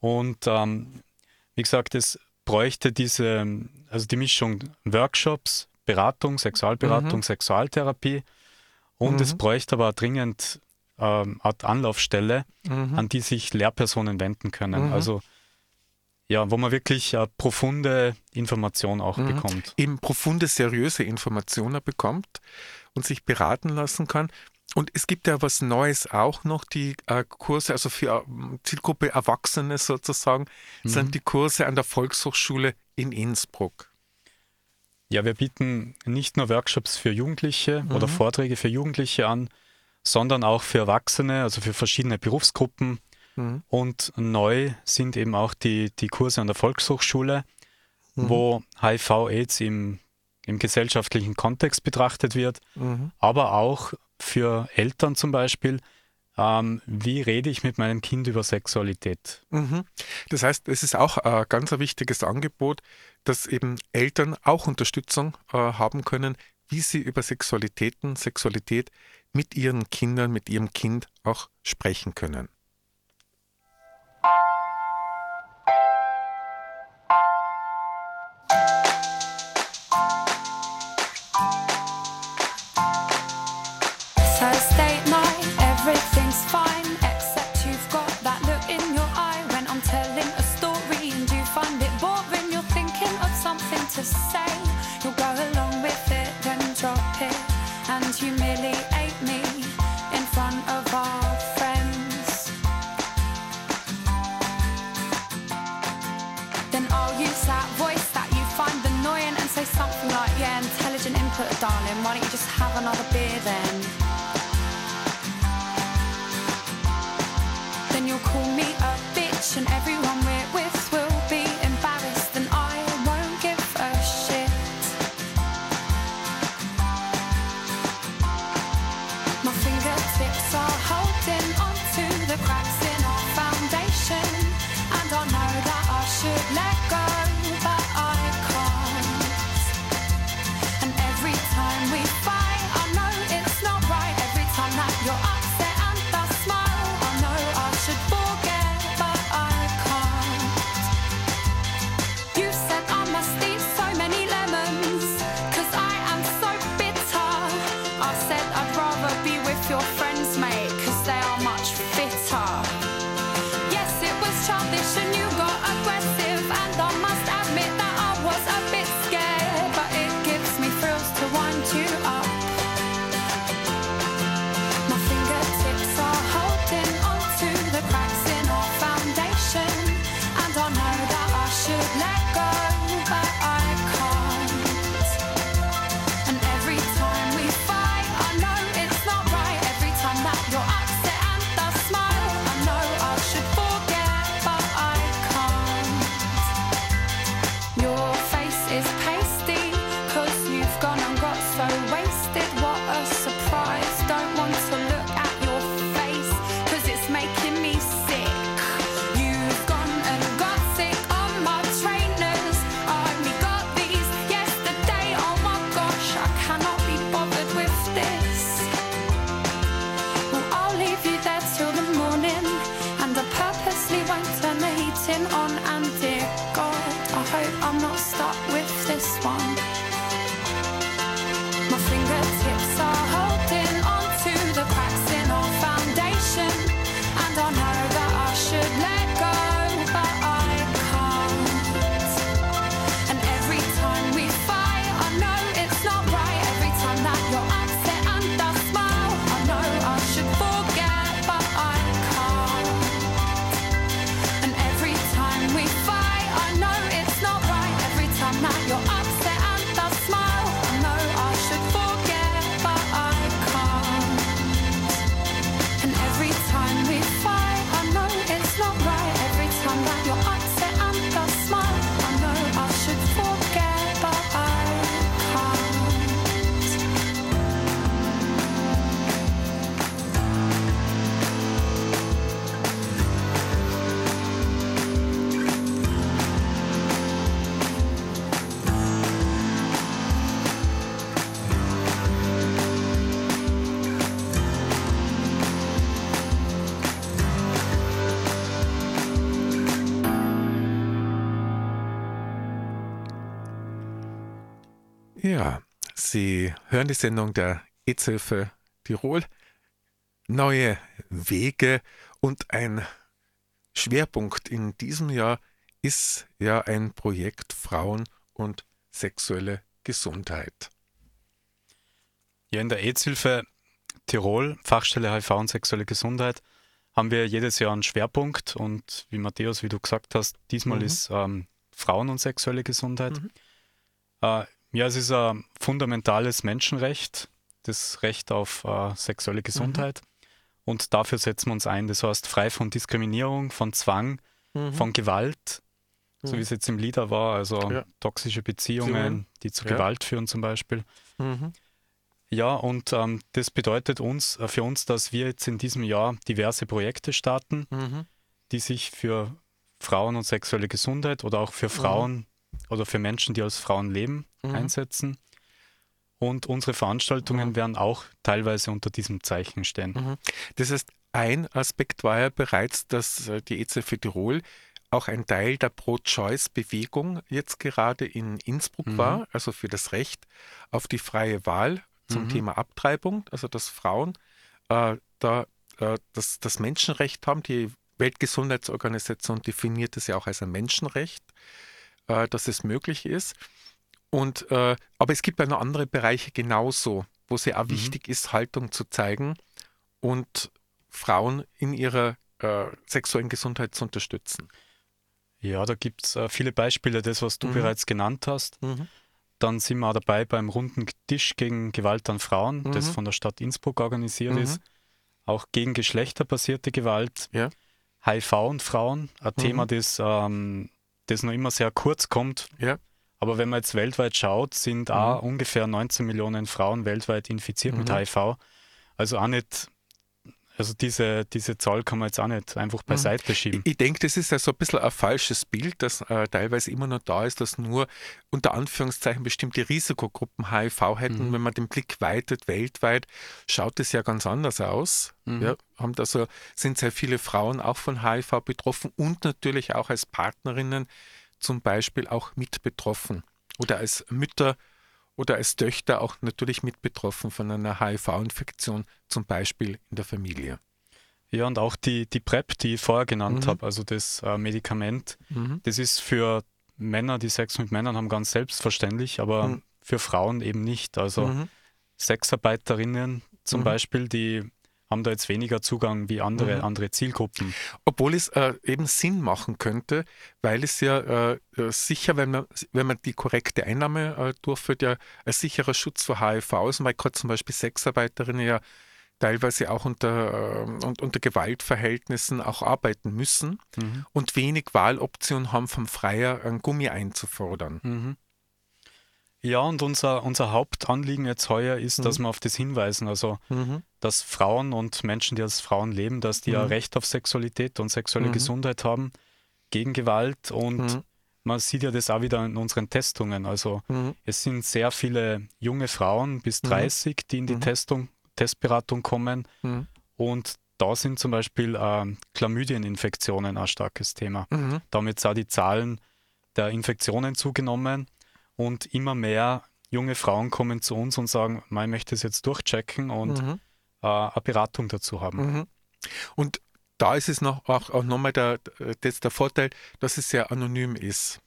Und ähm, wie gesagt, es bräuchte diese, also die Mischung Workshops, Beratung, Sexualberatung, mhm. Sexualtherapie und es mhm. bräuchte aber dringend ähm, Art Anlaufstelle, mhm. an die sich Lehrpersonen wenden können. Also ja, wo man wirklich äh, profunde Informationen auch mhm. bekommt. Eben profunde, seriöse Informationen bekommt und sich beraten lassen kann. Und es gibt ja was Neues auch noch, die äh, Kurse, also für äh, Zielgruppe Erwachsene sozusagen, mhm. sind die Kurse an der Volkshochschule in Innsbruck. Ja, wir bieten nicht nur Workshops für Jugendliche mhm. oder Vorträge für Jugendliche an, sondern auch für Erwachsene, also für verschiedene Berufsgruppen, Mhm. Und neu sind eben auch die, die Kurse an der Volkshochschule, mhm. wo HIV-Aids im, im gesellschaftlichen Kontext betrachtet wird, mhm. aber auch für Eltern zum Beispiel. Ähm, wie rede ich mit meinem Kind über Sexualität? Mhm. Das heißt, es ist auch ein ganz ein wichtiges Angebot, dass eben Eltern auch Unterstützung äh, haben können, wie sie über Sexualitäten, Sexualität mit ihren Kindern, mit ihrem Kind auch sprechen können. Ja, Sie hören die Sendung der EZ-Hilfe Tirol. Neue Wege und ein Schwerpunkt in diesem Jahr ist ja ein Projekt Frauen und sexuelle Gesundheit. Ja, in der EZ-Hilfe Tirol, Fachstelle HIV und sexuelle Gesundheit, haben wir jedes Jahr einen Schwerpunkt und wie Matthäus, wie du gesagt hast, diesmal mhm. ist ähm, Frauen und sexuelle Gesundheit. Mhm. Äh, ja, es ist ein fundamentales Menschenrecht, das Recht auf äh, sexuelle Gesundheit. Mhm. Und dafür setzen wir uns ein. Das heißt, frei von Diskriminierung, von Zwang, mhm. von Gewalt, mhm. so wie es jetzt im Lieder war, also ja. toxische Beziehungen, die zu ja. Gewalt führen zum Beispiel. Mhm. Ja, und ähm, das bedeutet uns, äh, für uns, dass wir jetzt in diesem Jahr diverse Projekte starten, mhm. die sich für Frauen und sexuelle Gesundheit oder auch für mhm. Frauen oder für Menschen, die als Frauen leben, mhm. einsetzen. Und unsere Veranstaltungen mhm. werden auch teilweise unter diesem Zeichen stehen. Mhm. Das heißt, ein Aspekt war ja bereits, dass äh, die EZF Tirol auch ein Teil der Pro-Choice-Bewegung jetzt gerade in Innsbruck mhm. war, also für das Recht auf die freie Wahl zum mhm. Thema Abtreibung, also dass Frauen äh, da äh, das, das Menschenrecht haben. Die Weltgesundheitsorganisation definiert es ja auch als ein Menschenrecht, äh, dass es möglich ist. Und, äh, aber es gibt ja noch andere Bereiche genauso, wo es ja auch mhm. wichtig ist, Haltung zu zeigen und Frauen in ihrer äh, sexuellen Gesundheit zu unterstützen. Ja, da gibt es äh, viele Beispiele, das, was du mhm. bereits genannt hast. Mhm. Dann sind wir auch dabei beim runden Tisch gegen Gewalt an Frauen, mhm. das von der Stadt Innsbruck organisiert ist. Mhm. Auch gegen geschlechterbasierte Gewalt, ja. HIV und Frauen, ein Thema, mhm. das, ähm, das noch immer sehr kurz kommt. Ja. Aber wenn man jetzt weltweit schaut, sind auch mhm. ungefähr 19 Millionen Frauen weltweit infiziert mit HIV. Also auch nicht also diese, diese Zahl kann man jetzt auch nicht einfach beiseite schieben. Ich, ich denke, das ist ja so ein bisschen ein falsches Bild, das äh, teilweise immer noch da ist, dass nur unter Anführungszeichen bestimmte Risikogruppen HIV hätten. Mhm. Wenn man den Blick weitet weltweit, schaut es ja ganz anders aus. Mhm. Ja, haben also, sind sehr viele Frauen auch von HIV betroffen und natürlich auch als Partnerinnen zum Beispiel auch mit betroffen oder als Mütter oder als Töchter auch natürlich mit betroffen von einer HIV-Infektion, zum Beispiel in der Familie. Ja, und auch die, die PrEP, die ich vorher genannt mhm. habe, also das äh, Medikament, mhm. das ist für Männer, die Sex mit Männern haben, ganz selbstverständlich, aber mhm. für Frauen eben nicht. Also mhm. Sexarbeiterinnen zum mhm. Beispiel, die haben da jetzt weniger Zugang wie andere, mhm. andere Zielgruppen. Obwohl es äh, eben Sinn machen könnte, weil es ja äh, sicher, wenn man, wenn man die korrekte Einnahme äh, durchführt, ja ein sicherer Schutz vor HIV ist, weil gerade zum Beispiel Sexarbeiterinnen ja teilweise auch unter, äh, unter Gewaltverhältnissen auch arbeiten müssen mhm. und wenig Wahloptionen haben, vom Freier ein Gummi einzufordern. Mhm. Ja, und unser, unser Hauptanliegen jetzt heuer ist, mhm. dass wir auf das hinweisen, also mhm. dass Frauen und Menschen, die als Frauen leben, dass die mhm. ja Recht auf Sexualität und sexuelle mhm. Gesundheit haben, gegen Gewalt und mhm. man sieht ja das auch wieder in unseren Testungen. Also mhm. es sind sehr viele junge Frauen bis 30, die in die Testung, Testberatung kommen und da sind zum Beispiel äh, Chlamydieninfektionen ein starkes Thema. Damit sind auch die Zahlen der Infektionen zugenommen. Und immer mehr junge Frauen kommen zu uns und sagen, ich möchte es jetzt durchchecken und mhm. äh, eine Beratung dazu haben. Mhm. Und da ist es noch, auch, auch nochmal der, der, der Vorteil, dass es sehr anonym ist.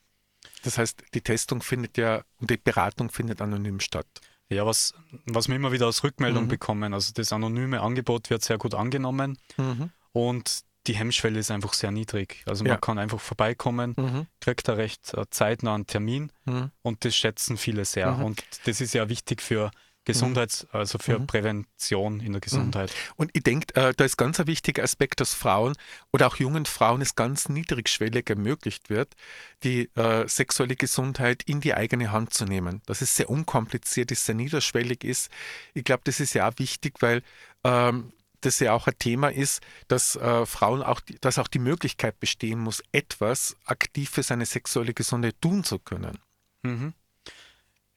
Das heißt, die Testung findet ja und die Beratung findet anonym statt. Ja, was, was wir immer wieder als Rückmeldung mhm. bekommen, also das anonyme Angebot wird sehr gut angenommen mhm. und die Hemmschwelle ist einfach sehr niedrig. Also man ja. kann einfach vorbeikommen, mhm. kriegt da recht äh, zeitnah einen Termin mhm. und das schätzen viele sehr. Mhm. Und das ist ja wichtig für Gesundheits-, mhm. also für mhm. Prävention in der Gesundheit. Mhm. Und ich denke, äh, da ist ganz ein wichtiger Aspekt, dass Frauen oder auch jungen Frauen es ganz niedrigschwellig ermöglicht wird, die äh, sexuelle Gesundheit in die eigene Hand zu nehmen. Dass es sehr unkompliziert ist, sehr niederschwellig ist. Ich glaube, das ist ja auch wichtig, weil ähm, das ja auch ein Thema ist, dass äh, Frauen auch, dass auch die Möglichkeit bestehen muss, etwas aktiv für seine sexuelle Gesundheit tun zu können. Mhm.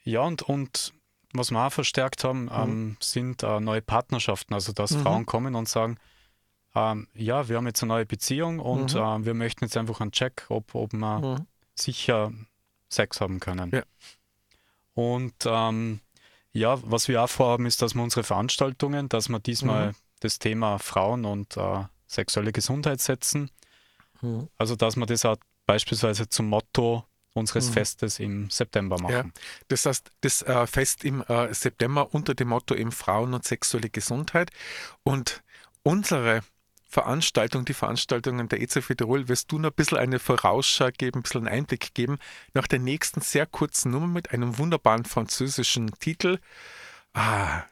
Ja, und, und was wir auch verstärkt haben, mhm. ähm, sind äh, neue Partnerschaften, also dass mhm. Frauen kommen und sagen, ähm, ja, wir haben jetzt eine neue Beziehung und mhm. äh, wir möchten jetzt einfach einen Check, ob, ob wir mhm. sicher Sex haben können. Ja. Und ähm, ja, was wir auch vorhaben, ist, dass wir unsere Veranstaltungen, dass wir diesmal mhm das Thema Frauen und äh, sexuelle Gesundheit setzen. Mhm. Also, dass wir das auch beispielsweise zum Motto unseres mhm. Festes im September machen. Ja, das heißt, das äh, Fest im äh, September unter dem Motto eben Frauen und sexuelle Gesundheit. Und unsere Veranstaltung, die Veranstaltungen der EZF Tirol, wirst du noch ein bisschen eine Vorausschau geben, ein bisschen einen Einblick geben, nach der nächsten sehr kurzen Nummer mit einem wunderbaren französischen Titel. Ah,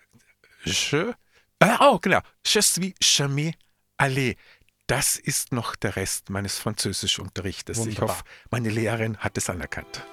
je äh, oh, genau. Je suis jamais allé. Das ist noch der Rest meines Französischunterrichtes. Wunderbar. Ich hoffe, meine Lehrerin hat es anerkannt.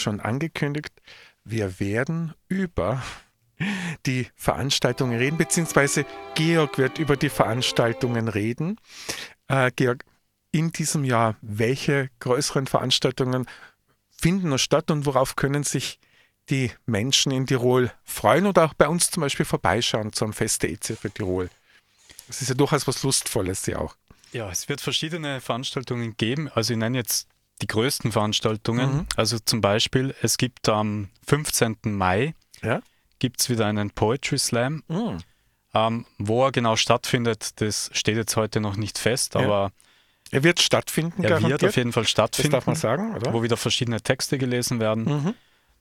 Schon angekündigt, wir werden über die Veranstaltungen reden, beziehungsweise Georg wird über die Veranstaltungen reden. Äh, Georg, in diesem Jahr, welche größeren Veranstaltungen finden noch statt und worauf können sich die Menschen in Tirol freuen oder auch bei uns zum Beispiel vorbeischauen zum Fest der EZ für Tirol? Das ist ja durchaus was Lustvolles ja auch. Ja, es wird verschiedene Veranstaltungen geben. Also ich nenne jetzt die größten Veranstaltungen. Mhm. Also zum Beispiel, es gibt am 15. Mai ja? gibt es wieder einen Poetry Slam. Mhm. Ähm, wo er genau stattfindet, das steht jetzt heute noch nicht fest, ja. aber er wird stattfinden. Er garantiert. wird auf jeden Fall stattfinden. Das darf man sagen, oder? Wo wieder verschiedene Texte gelesen werden. Mhm.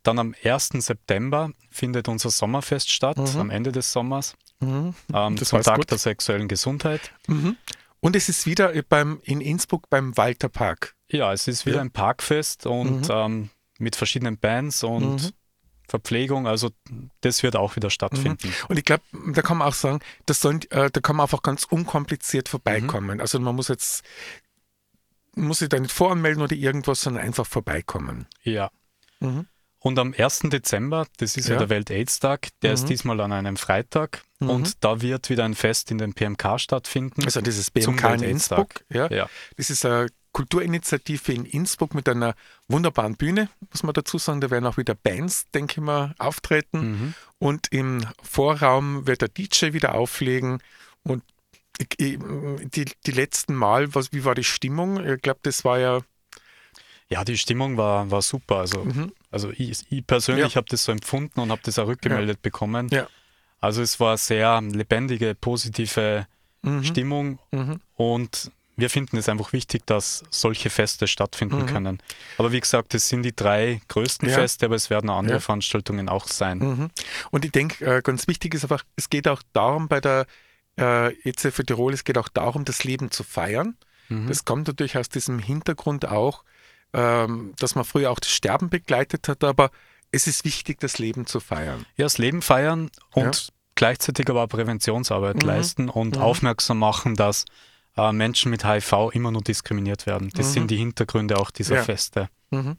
Dann am 1. September findet unser Sommerfest statt, mhm. am Ende des Sommers. Mhm. Ähm, zum Tag gut. der sexuellen Gesundheit. Und es ist wieder beim, in Innsbruck beim Walter Park. Ja, es ist wieder ja. ein Parkfest und mhm. ähm, mit verschiedenen Bands und mhm. Verpflegung, also das wird auch wieder stattfinden. Mhm. Und ich glaube, da kann man auch sagen, das sollen, äh, da kann man einfach ganz unkompliziert vorbeikommen. Mhm. Also man muss jetzt, muss sich da nicht voranmelden oder irgendwas, sondern einfach vorbeikommen. Ja. Mhm. Und am 1. Dezember, das ist ja, ja der Welt-AIDS-Tag, der mhm. ist diesmal an einem Freitag mhm. und da wird wieder ein Fest in den PMK stattfinden. Also dieses BMK in Innsbruck. Ja. ja. Das ist eine Kulturinitiative in Innsbruck mit einer wunderbaren Bühne, muss man dazu sagen. Da werden auch wieder Bands, denke ich mal, auftreten. Mhm. Und im Vorraum wird der DJ wieder auflegen. Und die, die letzten Mal, was, wie war die Stimmung? Ich glaube, das war ja ja, die Stimmung war, war super. Also, mhm. also ich, ich persönlich ja. habe das so empfunden und habe das auch rückgemeldet ja. bekommen. Ja. Also es war sehr lebendige, positive mhm. Stimmung mhm. und wir finden es einfach wichtig, dass solche Feste stattfinden mhm. können. Aber wie gesagt, es sind die drei größten. Feste, aber es werden auch andere Veranstaltungen auch sein. Mhm. Und ich denke, äh, ganz wichtig ist einfach, es geht auch darum bei der äh, EZ für Tirol, es geht auch darum, das Leben zu feiern. Mhm. Das kommt natürlich aus diesem Hintergrund auch, ähm, dass man früher auch das Sterben begleitet hat, aber es ist wichtig, das Leben zu feiern. Ja, das Leben feiern und ja. gleichzeitig aber auch Präventionsarbeit mhm. leisten und mhm. aufmerksam machen, dass äh, Menschen mit HIV immer nur diskriminiert werden. Das mhm. sind die Hintergründe auch dieser ja. Feste. Mhm.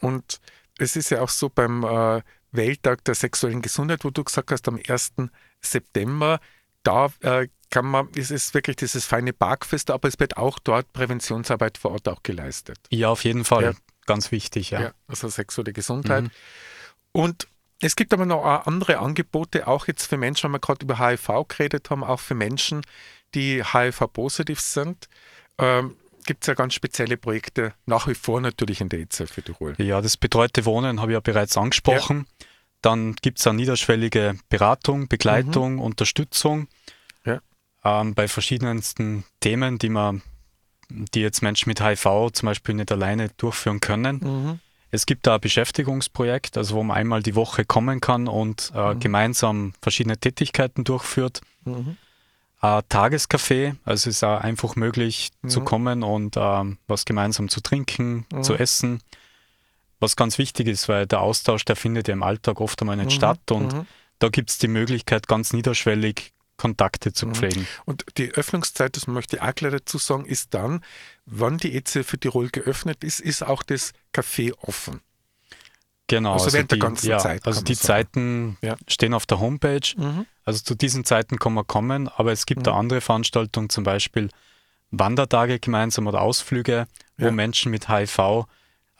Und es ist ja auch so beim äh, Welttag der sexuellen Gesundheit, wo du gesagt hast, am 1. September, da äh, kann man, es ist wirklich dieses feine Parkfest, aber es wird auch dort Präventionsarbeit vor Ort auch geleistet. Ja, auf jeden Fall. Ja. Ganz wichtig, ja. ja. Also sexuelle Gesundheit. Mhm. Und es gibt aber noch andere Angebote, auch jetzt für Menschen, wenn wir gerade über HIV geredet haben, auch für Menschen, die HIV-positiv sind. Ähm, gibt es ja ganz spezielle Projekte, nach wie vor natürlich in der EZ für Tirol. Ja, das betreute Wohnen habe ich ja bereits angesprochen. Ja. Dann gibt es eine niederschwellige Beratung, Begleitung, mhm. Unterstützung ähm, bei verschiedensten Themen, die man, die jetzt Menschen mit HIV zum Beispiel nicht alleine durchführen können. Mhm. Es gibt da ein Beschäftigungsprojekt, also wo man einmal die Woche kommen kann und äh, mhm. gemeinsam verschiedene Tätigkeiten durchführt. Mhm. Ein Tagescafé, also es ist auch einfach möglich mhm. zu kommen und äh, was gemeinsam zu trinken, mhm. zu essen. Was ganz wichtig ist, weil der Austausch, der findet ja im Alltag oft einmal nicht mhm. statt und da gibt es die Möglichkeit, ganz niederschwellig Kontakte zu mhm. pflegen. Und die Öffnungszeit, das möchte ich auch gleich dazu sagen, ist dann, wann die EZ für Tirol geöffnet ist, ist auch das Café offen. Genau. Also, also während die, der ganzen ja, Zeit. Also die Zeiten ja. stehen auf der Homepage. Mhm. Also zu diesen Zeiten kann man kommen, aber es gibt mhm. da andere Veranstaltungen, zum Beispiel Wandertage gemeinsam oder Ausflüge, wo ja. Menschen mit HIV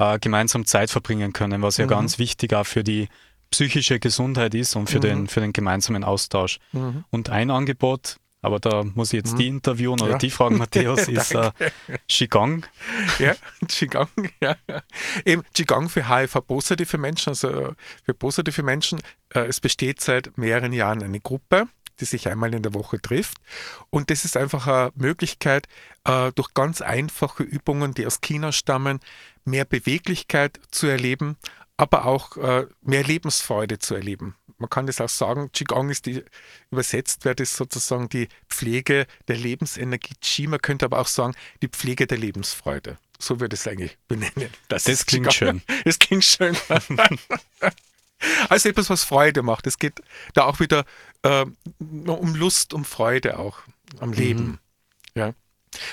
äh, gemeinsam Zeit verbringen können, was ja mhm. ganz wichtig auch für die psychische Gesundheit ist und für, mhm. den, für den gemeinsamen Austausch. Mhm. Und ein Angebot, aber da muss ich jetzt mhm. die interviewen oder ja. die fragen, Matthäus, ist äh, Qigong. Ja, Qigong, ja. Eben Qigong für HIV-positive Menschen, also für positive Menschen. Äh, es besteht seit mehreren Jahren eine Gruppe, die sich einmal in der Woche trifft. Und das ist einfach eine Möglichkeit, äh, durch ganz einfache Übungen, die aus China stammen, mehr Beweglichkeit zu erleben aber auch äh, mehr Lebensfreude zu erleben. Man kann das auch sagen, Qigong ist die, übersetzt wird es sozusagen die Pflege der Lebensenergie. Qi, man könnte aber auch sagen, die Pflege der Lebensfreude. So würde es eigentlich benennen. Das, das klingt schön. Das klingt schön. also etwas, was Freude macht. Es geht da auch wieder äh, um Lust, um Freude auch am Leben. Mhm. Ja.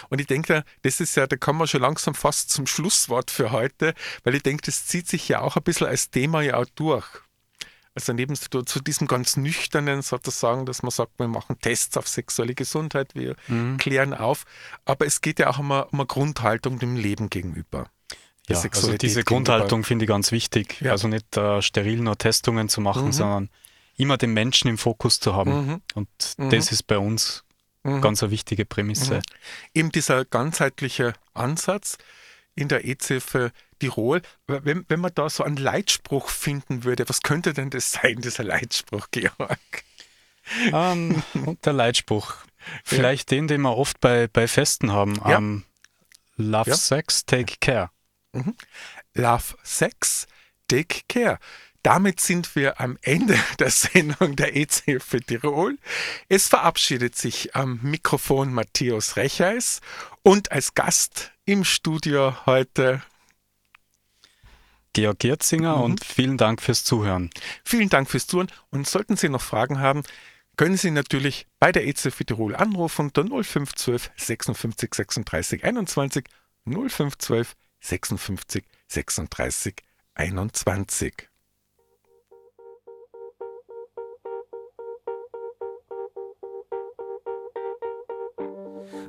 Und ich denke, das ist ja, da kommen wir schon langsam fast zum Schlusswort für heute, weil ich denke, das zieht sich ja auch ein bisschen als Thema ja auch durch. Also neben zu, zu diesem ganz nüchternen sozusagen, dass man sagt, wir machen Tests auf sexuelle Gesundheit, wir mhm. klären auf, aber es geht ja auch um eine, um eine Grundhaltung dem Leben gegenüber. Ja, also diese Grundhaltung finde ich ganz wichtig. Ja. Also nicht äh, steril nur Testungen zu machen, mhm. sondern immer den Menschen im Fokus zu haben. Mhm. Und mhm. das ist bei uns mhm. ganz eine wichtige Prämisse. Mhm. Eben dieser ganzheitliche Ansatz in der EZ-Hilfe Tirol, wenn, wenn man da so einen Leitspruch finden würde, was könnte denn das sein, dieser Leitspruch, Georg? Um, ähm, der Leitspruch. Vielleicht ja. den, den wir oft bei, bei Festen haben. Ja. Um, love ja. Sex, take care. Mhm. Love Sex, take care. Damit sind wir am Ende der Sendung der EZ für Tirol. Es verabschiedet sich am Mikrofon Matthäus Recheis und als Gast im Studio heute Georg Gerzinger mhm. und vielen Dank fürs Zuhören. Vielen Dank fürs Zuhören und sollten Sie noch Fragen haben, können Sie natürlich bei der EZ für Tirol anrufen unter 0512 56 36 21 0512 56 36 21.